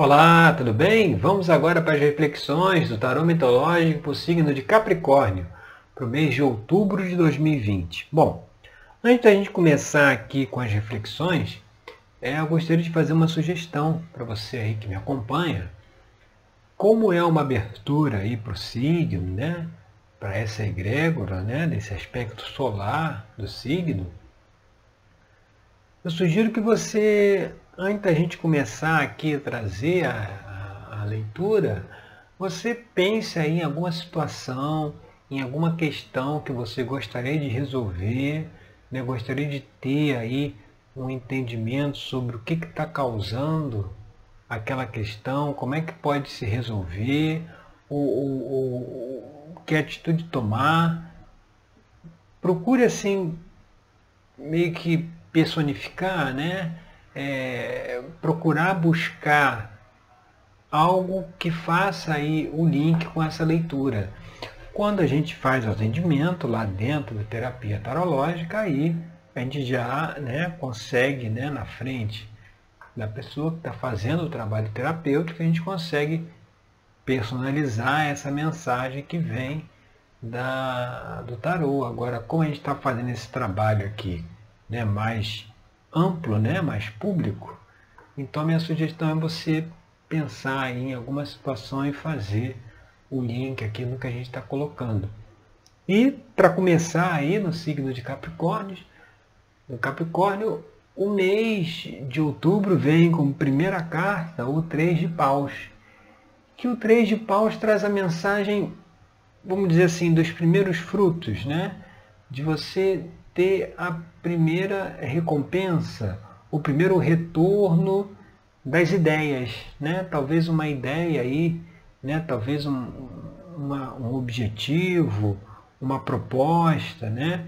Olá, tudo bem? Vamos agora para as reflexões do tarô mitológico para o signo de Capricórnio, para o mês de outubro de 2020. Bom, antes da gente começar aqui com as reflexões, é, eu gostaria de fazer uma sugestão para você aí que me acompanha. Como é uma abertura aí para o signo, né? Para essa egrégora, né? Desse aspecto solar do signo, eu sugiro que você antes da gente começar aqui a trazer a, a, a leitura, você pense aí em alguma situação, em alguma questão que você gostaria de resolver, né? gostaria de ter aí um entendimento sobre o que está causando aquela questão, como é que pode se resolver, ou, ou que atitude tomar. Procure assim meio que personificar, né? É, procurar buscar algo que faça aí o link com essa leitura. Quando a gente faz o atendimento lá dentro da terapia tarológica, aí a gente já né, consegue, né, na frente da pessoa que está fazendo o trabalho terapêutico, a gente consegue personalizar essa mensagem que vem da, do tarô. Agora, como a gente está fazendo esse trabalho aqui né, mais amplo, né, mais público, então minha sugestão é você pensar em alguma situação e fazer o link aqui no que a gente está colocando. E para começar aí no signo de Capricórnio, no Capricórnio, o mês de outubro vem como primeira carta o Três de Paus. Que o Três de Paus traz a mensagem, vamos dizer assim, dos primeiros frutos, né? De você ter a primeira recompensa, o primeiro retorno das ideias, né? Talvez uma ideia aí, né? Talvez um, uma, um objetivo, uma proposta, né?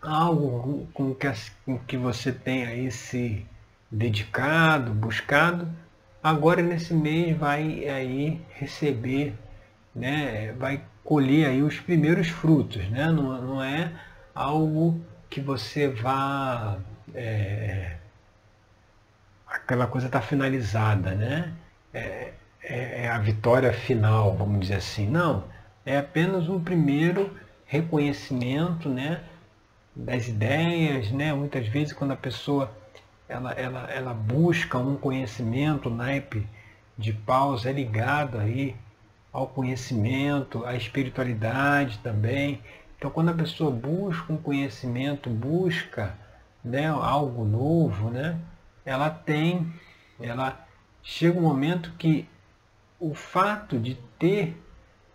Algo com que, com que você tenha aí se dedicado, buscado, agora nesse mês vai aí receber, né? Vai colher aí os primeiros frutos, né? Não, não é algo que você vá. É, aquela coisa está finalizada, né? É, é, é, a vitória final, vamos dizer assim. Não, é apenas um primeiro reconhecimento né, das ideias, né? Muitas vezes quando a pessoa ela, ela, ela busca um conhecimento, o naipe de pausa é ligado aí ao conhecimento, à espiritualidade também. Então, quando a pessoa busca um conhecimento, busca né, algo novo, né, ela tem, ela chega um momento que o fato de ter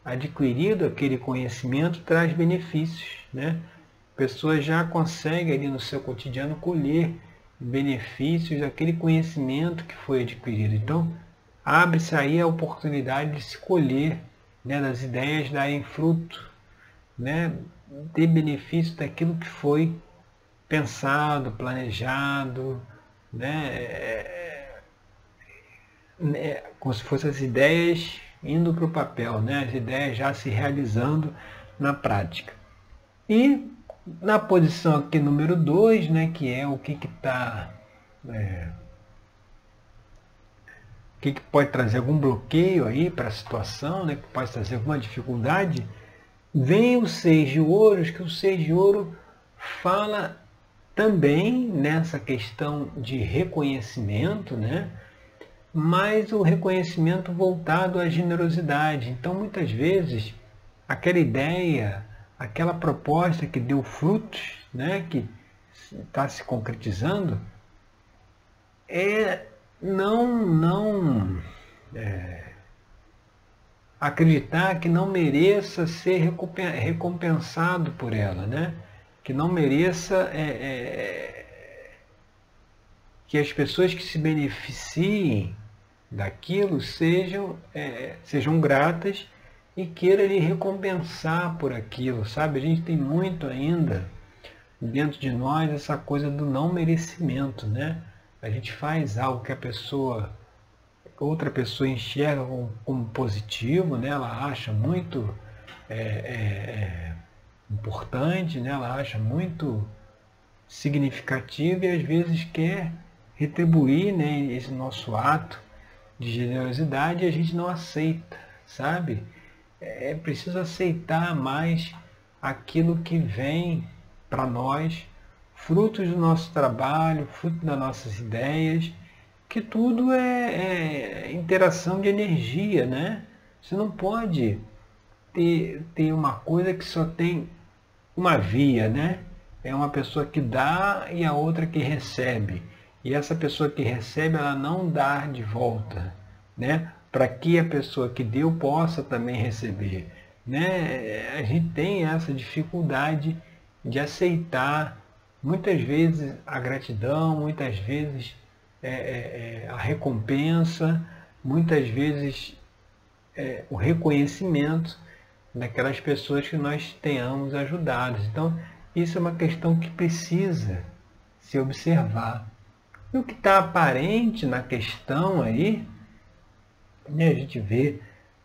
adquirido aquele conhecimento traz benefícios, né? A pessoa já consegue ali no seu cotidiano colher benefícios daquele conhecimento que foi adquirido. Então, abre-se aí a oportunidade de se colher, né, das ideias darem fruto, né, benefício daquilo que foi pensado, planejado, né, é, é, como se fossem as ideias indo para o papel, né, as ideias já se realizando na prática. E na posição aqui número 2, né, que é o que está. É, o que, que pode trazer algum bloqueio aí para a situação, né, que pode trazer alguma dificuldade, Vem o seis de ouros, que o seis de ouro fala também nessa questão de reconhecimento, né? mas o reconhecimento voltado à generosidade. Então, muitas vezes, aquela ideia, aquela proposta que deu frutos, né? que está se concretizando, é não, não é, acreditar que não mereça ser recompensado por ela, né? que não mereça é, é, que as pessoas que se beneficiem daquilo sejam, é, sejam gratas e queira lhe recompensar por aquilo, sabe? A gente tem muito ainda dentro de nós essa coisa do não merecimento, né? A gente faz algo que a pessoa outra pessoa enxerga como, como positivo, né? ela acha muito é, é, é, importante, né? ela acha muito significativo e às vezes quer retribuir né, esse nosso ato de generosidade e a gente não aceita, sabe? É preciso aceitar mais aquilo que vem para nós, frutos do nosso trabalho, fruto das nossas ideias, que tudo é, é interação de energia, né? Você não pode ter, ter uma coisa que só tem uma via, né? É uma pessoa que dá e a outra que recebe. E essa pessoa que recebe, ela não dá de volta, né? Para que a pessoa que deu possa também receber, né? A gente tem essa dificuldade de aceitar muitas vezes a gratidão, muitas vezes é, é, é a recompensa, muitas vezes é, o reconhecimento daquelas pessoas que nós tenhamos ajudado. Então, isso é uma questão que precisa se observar. E o que está aparente na questão aí, né, a gente vê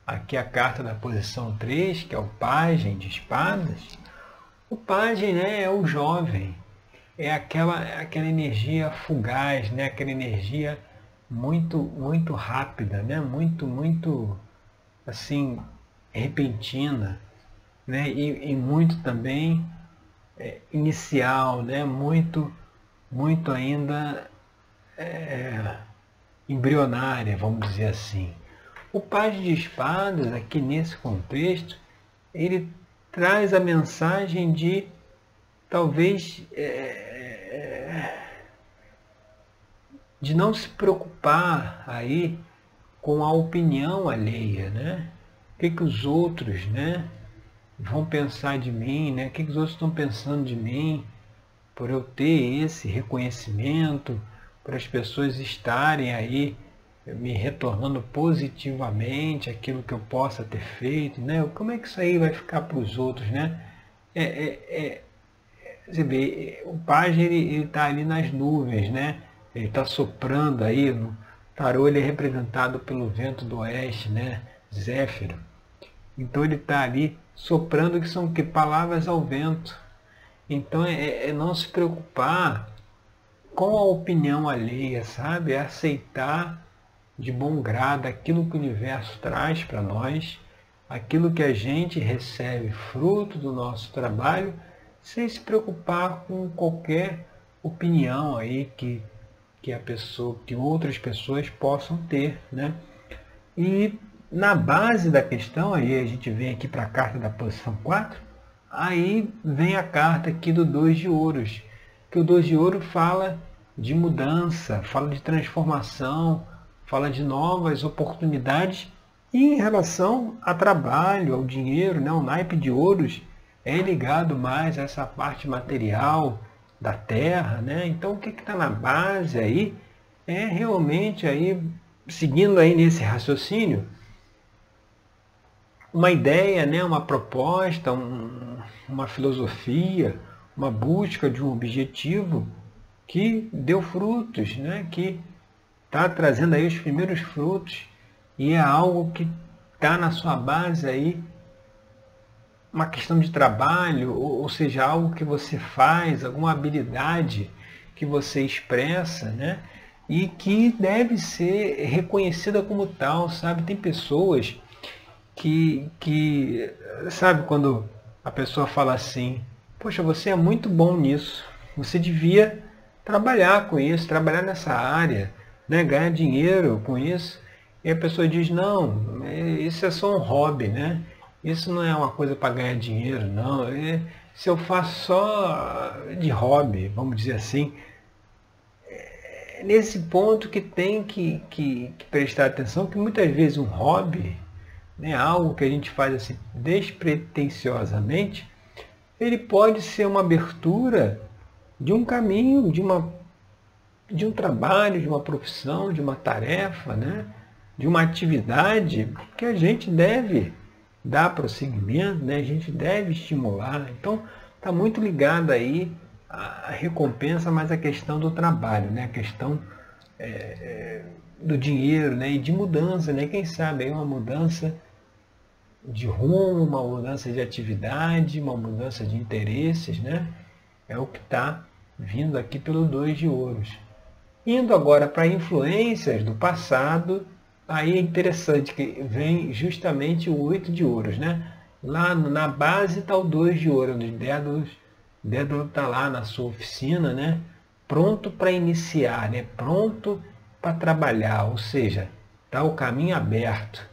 aqui a carta da posição 3, que é o pajem de espadas. O pajem né, é o jovem, é aquela, aquela energia fugaz, né, aquela energia muito, muito rápida, né, muito, muito assim, repentina, né? e, e muito também é, inicial, né? muito, muito ainda é, embrionária, vamos dizer assim. O Paz de Espadas, aqui nesse contexto, ele traz a mensagem de talvez é, é de não se preocupar aí com a opinião alheia, né? O que, que os outros, né, vão pensar de mim, né? O que, que os outros estão pensando de mim por eu ter esse reconhecimento, por as pessoas estarem aí me retornando positivamente aquilo que eu possa ter feito, né? Como é que isso aí vai ficar para os outros, né? É, é, é, você vê, o pajem ele está ali nas nuvens, né? Ele está soprando aí no, tarô ele é representado pelo vento do oeste, né? Zéfiro. Então ele está ali soprando que são que palavras ao vento. Então é, é, é, não se preocupar com a opinião alheia, sabe? É aceitar de bom grado aquilo que o universo traz para nós, aquilo que a gente recebe fruto do nosso trabalho, sem se preocupar com qualquer opinião aí que que a pessoa, que outras pessoas possam ter, né? E na base da questão, aí a gente vem aqui para a carta da posição 4, aí vem a carta aqui do dois de ouros, que o dois de ouro fala de mudança, fala de transformação, fala de novas oportunidades e em relação a trabalho, ao dinheiro, né? o naipe de ouros é ligado mais a essa parte material, da terra, né? Então o que está na base aí é realmente aí, seguindo aí nesse raciocínio, uma ideia, né? uma proposta, um, uma filosofia, uma busca de um objetivo que deu frutos, né? que está trazendo aí os primeiros frutos e é algo que está na sua base aí uma questão de trabalho, ou, seja, algo que você faz, alguma habilidade que você expressa, né? E que deve ser reconhecida como tal, sabe? Tem pessoas que, que sabe, quando a pessoa fala assim, poxa, você é muito bom nisso, você devia trabalhar com isso, trabalhar nessa área, né? ganhar dinheiro com isso. E a pessoa diz, não, é, isso é só um hobby, né? Isso não é uma coisa para ganhar dinheiro, não. É, se eu faço só de hobby, vamos dizer assim, é nesse ponto que tem que, que, que, prestar atenção, que muitas vezes um hobby, né, algo que a gente faz assim despretensiosamente, ele pode ser uma abertura de um caminho, de, uma, de um trabalho, de uma profissão, de uma tarefa, né, de uma atividade que a gente deve dar prosseguimento, né, a gente deve estimular. Então, está muito ligado aí a recompensa, mas a questão do trabalho, né, a questão é, é, do dinheiro né, e de mudança. Né, quem sabe aí uma mudança de rumo, uma mudança de atividade, uma mudança de interesses, né, é o que está vindo aqui pelo dois de ouros. Indo agora para influências do passado aí é interessante que vem justamente o oito de ouros, né? Lá na base está o dois de ouro, o Dédalo, Dédalo está lá na sua oficina, né? Pronto para iniciar, né? Pronto para trabalhar, ou seja, está o caminho aberto.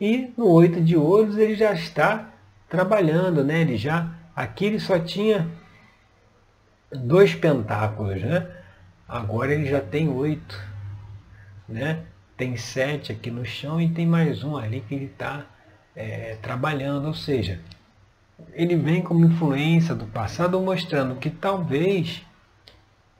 E no oito de ouros ele já está trabalhando, né? Ele já aqui ele só tinha dois pentáculos, né? Agora ele já tem oito, né? Tem sete aqui no chão e tem mais um ali que ele está é, trabalhando, ou seja, ele vem como influência do passado mostrando que talvez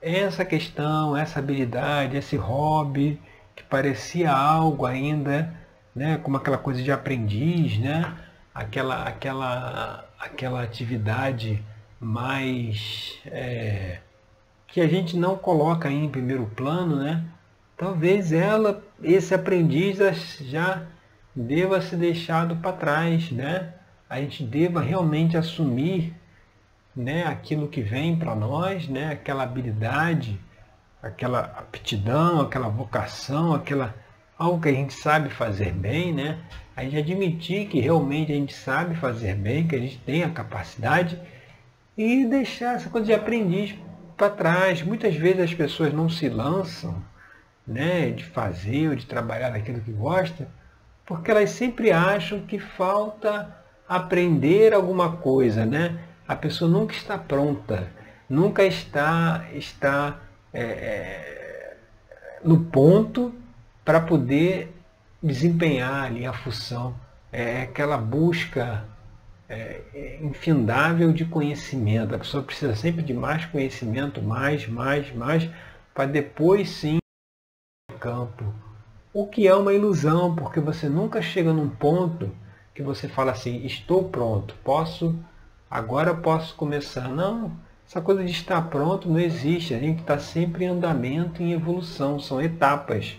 essa questão, essa habilidade, esse hobby que parecia algo ainda, né, como aquela coisa de aprendiz, né, aquela, aquela, aquela atividade mais é, que a gente não coloca em primeiro plano, né? Talvez ela, esse aprendiz já deva ser deixado para trás, né? A gente deva realmente assumir, né, aquilo que vem para nós, né, aquela habilidade, aquela aptidão, aquela vocação, aquela algo que a gente sabe fazer bem, né? A gente admitir que realmente a gente sabe fazer bem, que a gente tem a capacidade e deixar essa coisa de aprendiz para trás. Muitas vezes as pessoas não se lançam, né, de fazer ou de trabalhar naquilo que gosta, porque elas sempre acham que falta aprender alguma coisa, né? A pessoa nunca está pronta, nunca está, está é, é, no ponto para poder desempenhar ali a função. É aquela busca é, infindável de conhecimento. A pessoa precisa sempre de mais conhecimento, mais, mais, mais, para depois sim campo o que é uma ilusão, porque você nunca chega num ponto que você fala assim, estou pronto, posso, agora posso começar. Não, essa coisa de estar pronto não existe. A gente está sempre em andamento, em evolução, são etapas.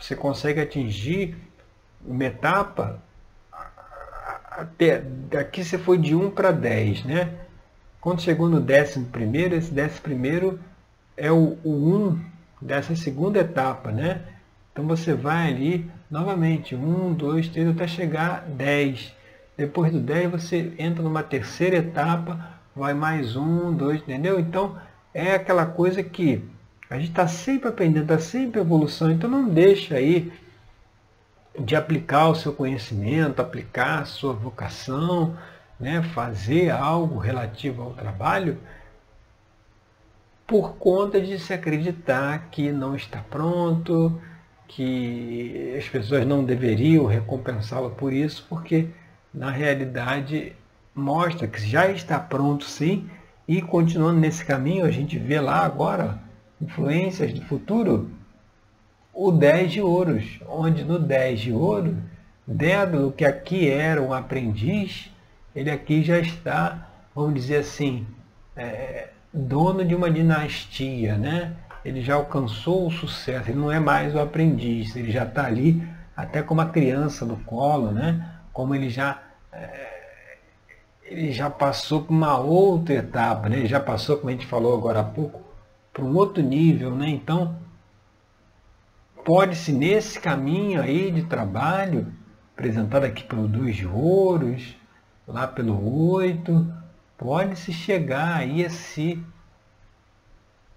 Você consegue atingir uma etapa até daqui você foi de 1 para 10, né? Quando chegou no décimo primeiro, esse décimo primeiro é o, o 1 dessa segunda etapa, né? Então você vai ali novamente, 1, 2, 3, até chegar 10. Depois do 10 você entra numa terceira etapa, vai mais 1, 2, entendeu? Então é aquela coisa que a gente está sempre aprendendo, está sempre evolução, então não deixa aí de aplicar o seu conhecimento, aplicar a sua vocação, né, fazer algo relativo ao trabalho, por conta de se acreditar que não está pronto, que as pessoas não deveriam recompensá-lo por isso, porque na realidade mostra que já está pronto sim, e continuando nesse caminho, a gente vê lá agora influências do futuro, o 10 de ouros, onde no 10 de ouro, Dédalo, que aqui era um aprendiz, ele aqui já está, vamos dizer assim, é, dono de uma dinastia, né? ele já alcançou o sucesso, ele não é mais o aprendiz, ele já está ali até como a criança no colo, né? como ele já, é, ele já passou por uma outra etapa, né? ele já passou, como a gente falou agora há pouco, para um outro nível. Né? Então, pode-se nesse caminho aí de trabalho, apresentado aqui pelo dois ouros, lá pelo oito, pode-se chegar aí a se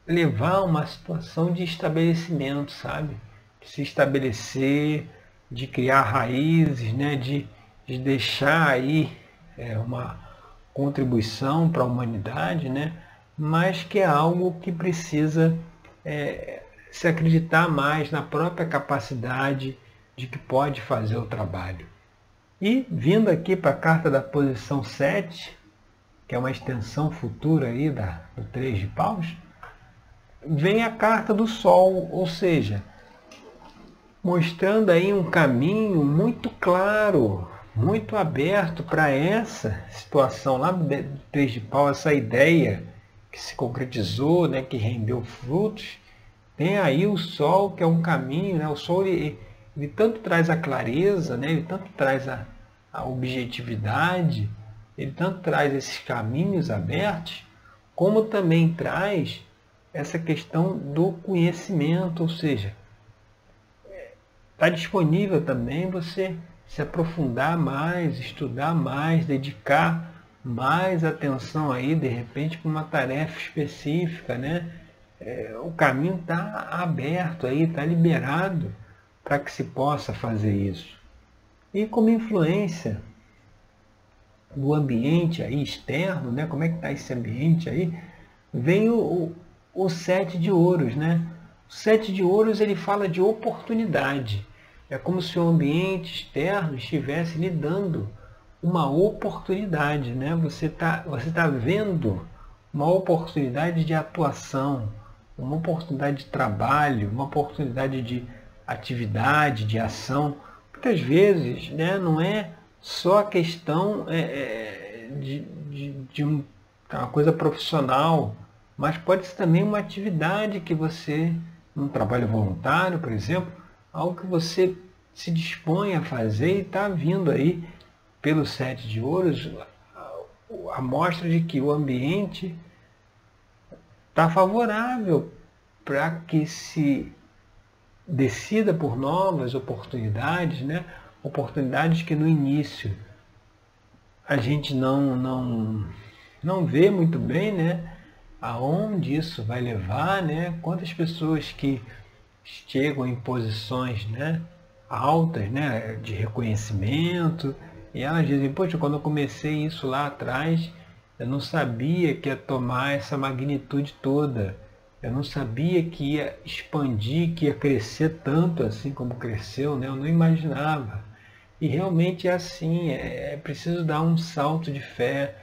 levar a uma situação de estabelecimento, sabe? De se estabelecer, de criar raízes, né? de, de deixar aí é, uma contribuição para a humanidade, né? mas que é algo que precisa é, se acreditar mais na própria capacidade de que pode fazer o trabalho. E vindo aqui para a carta da posição 7, que é uma extensão futura aí da, do 3 de paus, vem a carta do Sol, ou seja, mostrando aí um caminho muito claro, muito aberto para essa situação lá do Três de Pau, essa ideia que se concretizou, né, que rendeu frutos. Tem aí o Sol, que é um caminho, né? o Sol ele, ele tanto traz a clareza, né? ele tanto traz a, a objetividade, ele tanto traz esses caminhos abertos, como também traz essa questão do conhecimento, ou seja, está disponível também você se aprofundar mais, estudar mais, dedicar mais atenção aí, de repente, para uma tarefa específica, né? É, o caminho está aberto aí, está liberado para que se possa fazer isso. E como influência do ambiente aí externo, né? Como é que está esse ambiente aí? Vem o, o, o sete de ouros, né? O sete de ouros ele fala de oportunidade. É como se o ambiente externo estivesse lhe dando uma oportunidade, né? Você está você tá vendo uma oportunidade de atuação, uma oportunidade de trabalho, uma oportunidade de atividade, de ação. Muitas vezes né, não é só a questão é, é, de, de, de uma coisa profissional, mas pode ser também uma atividade que você, um trabalho voluntário, por exemplo, algo que você se dispõe a fazer e está vindo aí pelo sete de ouros a mostra de que o ambiente está favorável para que se decida por novas oportunidades, né? Oportunidades que no início a gente não, não, não vê muito bem né? aonde isso vai levar, né? quantas pessoas que chegam em posições né? altas né? de reconhecimento e elas dizem, poxa, quando eu comecei isso lá atrás, eu não sabia que ia tomar essa magnitude toda eu não sabia que ia expandir, que ia crescer tanto assim como cresceu, né? eu não imaginava. E realmente é assim, é, é preciso dar um salto de fé,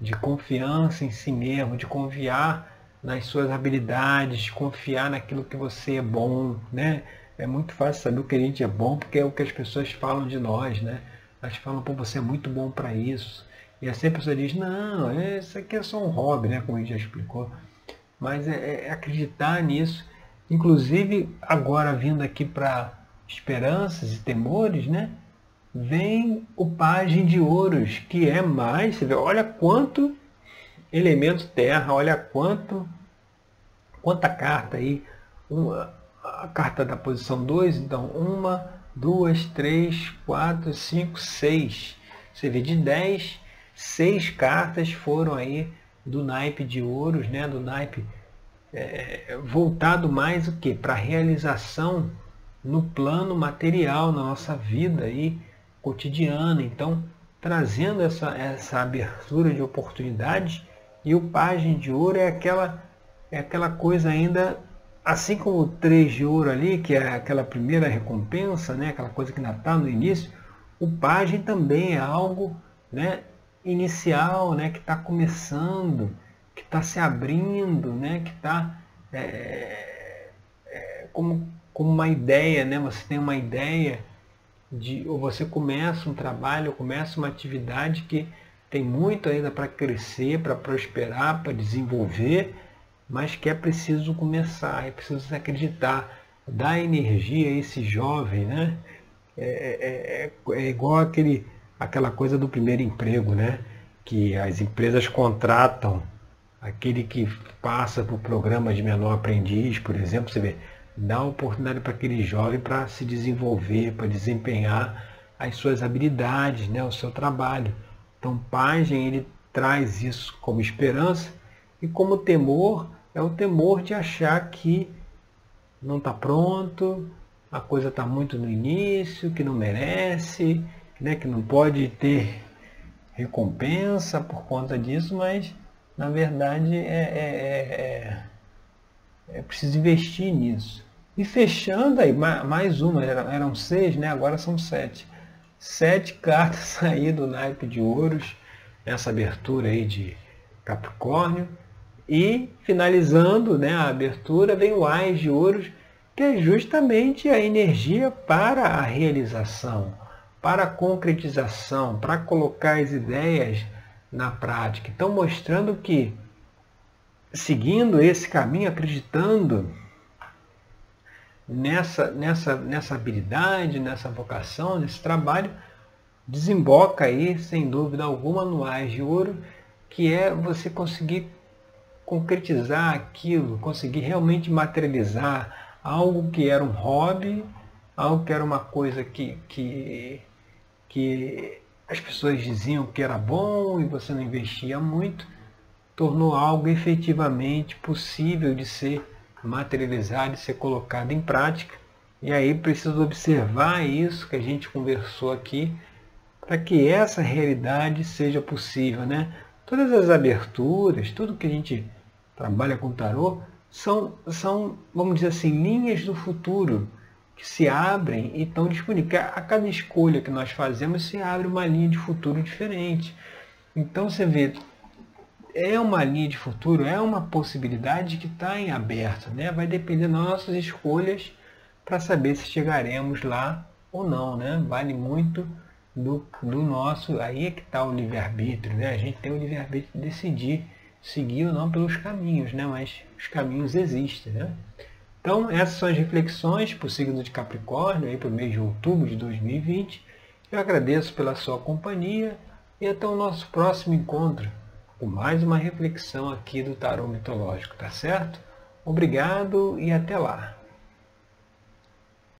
de confiança em si mesmo, de confiar nas suas habilidades, de confiar naquilo que você é bom, né? É muito fácil saber o que a gente é bom, porque é o que as pessoas falam de nós, né? Elas falam, pô, você é muito bom para isso. E assim a pessoa diz, não, isso aqui é só um hobby, né? Como a gente já explicou mas é, é acreditar nisso. Inclusive, agora vindo aqui para esperanças e temores, né? Vem o Pagem de Ouros, que é mais, você vê, olha quanto elemento terra, olha quanto, quanta carta aí. Uma, a carta da posição 2, então, uma, duas, três, quatro, cinco, seis. Você vê de 10, seis cartas foram aí do naipe de ouros, né, do naipe é, voltado mais o que para realização no plano material na nossa vida aí cotidiana. Então, trazendo essa, essa abertura de oportunidades e o página de ouro é aquela é aquela coisa ainda assim como o três de ouro ali, que é aquela primeira recompensa, né, aquela coisa que ainda está no início, o página também é algo né, inicial, né, que está começando, que está se abrindo, né, que está é, é, como, como uma ideia, né, você tem uma ideia de, ou você começa um trabalho, começa uma atividade que tem muito ainda para crescer, para prosperar, para desenvolver, mas que é preciso começar, é preciso acreditar, dar energia a esse jovem, né? É, é, é, é igual aquele aquela coisa do primeiro emprego, né? Que as empresas contratam aquele que passa por programa de menor aprendiz, por exemplo, você vê, dá oportunidade para aquele jovem para se desenvolver, para desempenhar as suas habilidades, né, o seu trabalho. Então, Pagem ele traz isso como esperança e como temor é o temor de achar que não está pronto, a coisa está muito no início, que não merece, né, que não pode ter recompensa por conta disso, mas na verdade é, é, é, é preciso investir nisso. E fechando aí, mais uma, eram seis, né? agora são sete. Sete cartas aí do naipe de ouros, nessa abertura aí de Capricórnio. E finalizando né, a abertura, vem o Ais de ouros, que é justamente a energia para a realização para a concretização, para colocar as ideias na prática. Então, mostrando que, seguindo esse caminho, acreditando nessa, nessa, nessa habilidade, nessa vocação, nesse trabalho, desemboca aí, sem dúvida alguma, no Ais de Ouro, que é você conseguir concretizar aquilo, conseguir realmente materializar algo que era um hobby, algo que era uma coisa que, que, que as pessoas diziam que era bom e você não investia muito, tornou algo efetivamente possível de ser materializado, de ser colocado em prática. E aí preciso observar isso que a gente conversou aqui, para que essa realidade seja possível. Né? Todas as aberturas, tudo que a gente trabalha com tarô, são, são, vamos dizer assim, linhas do futuro que se abrem e estão disponíveis. A cada escolha que nós fazemos se abre uma linha de futuro diferente. Então você vê, é uma linha de futuro, é uma possibilidade que está em aberto, né? Vai depender das nossas escolhas para saber se chegaremos lá ou não, né? Vale muito do, do nosso, aí é que está o livre-arbítrio, né? A gente tem o livre-arbítrio de decidir seguir ou não pelos caminhos, né? Mas os caminhos existem, né? Então, essas são as reflexões para o signo de Capricórnio, aí para o mês de outubro de 2020. Eu agradeço pela sua companhia e até o nosso próximo encontro com mais uma reflexão aqui do Tarô Mitológico, tá certo? Obrigado e até lá!